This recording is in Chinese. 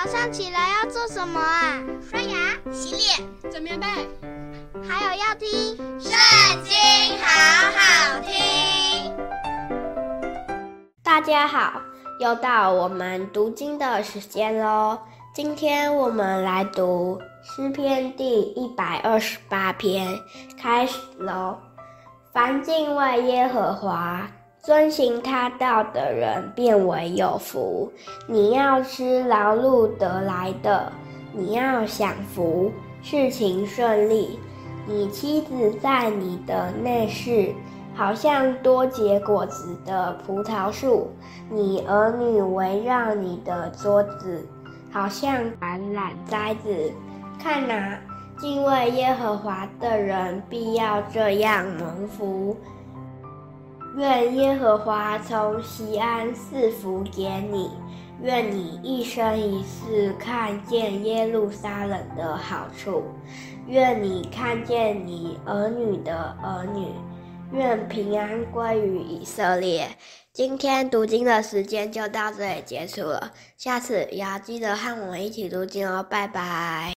早上起来要做什么啊？刷牙、洗脸、整棉被，还有要听《圣经》，好好听。大家好，又到我们读经的时间喽。今天我们来读诗篇第一百二十八篇，开始喽。凡敬畏耶和华，遵行他道的人，变为有福。你要吃劳碌得来的，你要享福，事情顺利。你妻子在你的内室，好像多结果子的葡萄树；你儿女围绕你的桌子，好像橄榄栽子。看哪，敬畏耶和华的人，必要这样蒙福。愿耶和华从西安赐福给你，愿你一生一世看见耶路撒冷的好处，愿你看见你儿女的儿女，愿平安归于以色列。今天读经的时间就到这里结束了，下次也要记得和我们一起读经哦，拜拜。